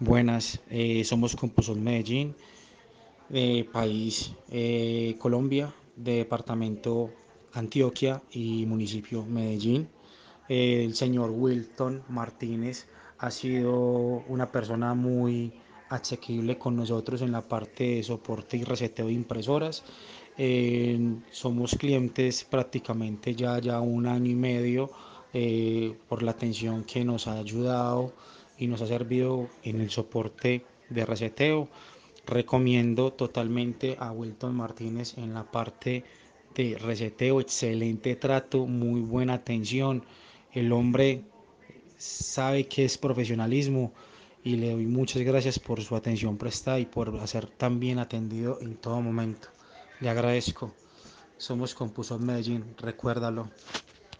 Buenas, eh, somos Compusol Medellín, de país eh, Colombia, de departamento Antioquia y municipio Medellín. Eh, el señor Wilton Martínez ha sido una persona muy asequible con nosotros en la parte de soporte y reseteo de impresoras. somos clientes prácticamente ya, ya un año y medio por la atención que nos ha ayudado y nos ha servido en el soporte de reseteo. Recomiendo totalmente a Wilton Martínez en la parte de reseteo, excelente trato, muy buena atención. El hombre sabe que es profesionalismo y le doy muchas gracias por su atención prestada y por ser tan bien atendido en todo momento. Le agradezco. Somos Compusor Medellín, recuérdalo.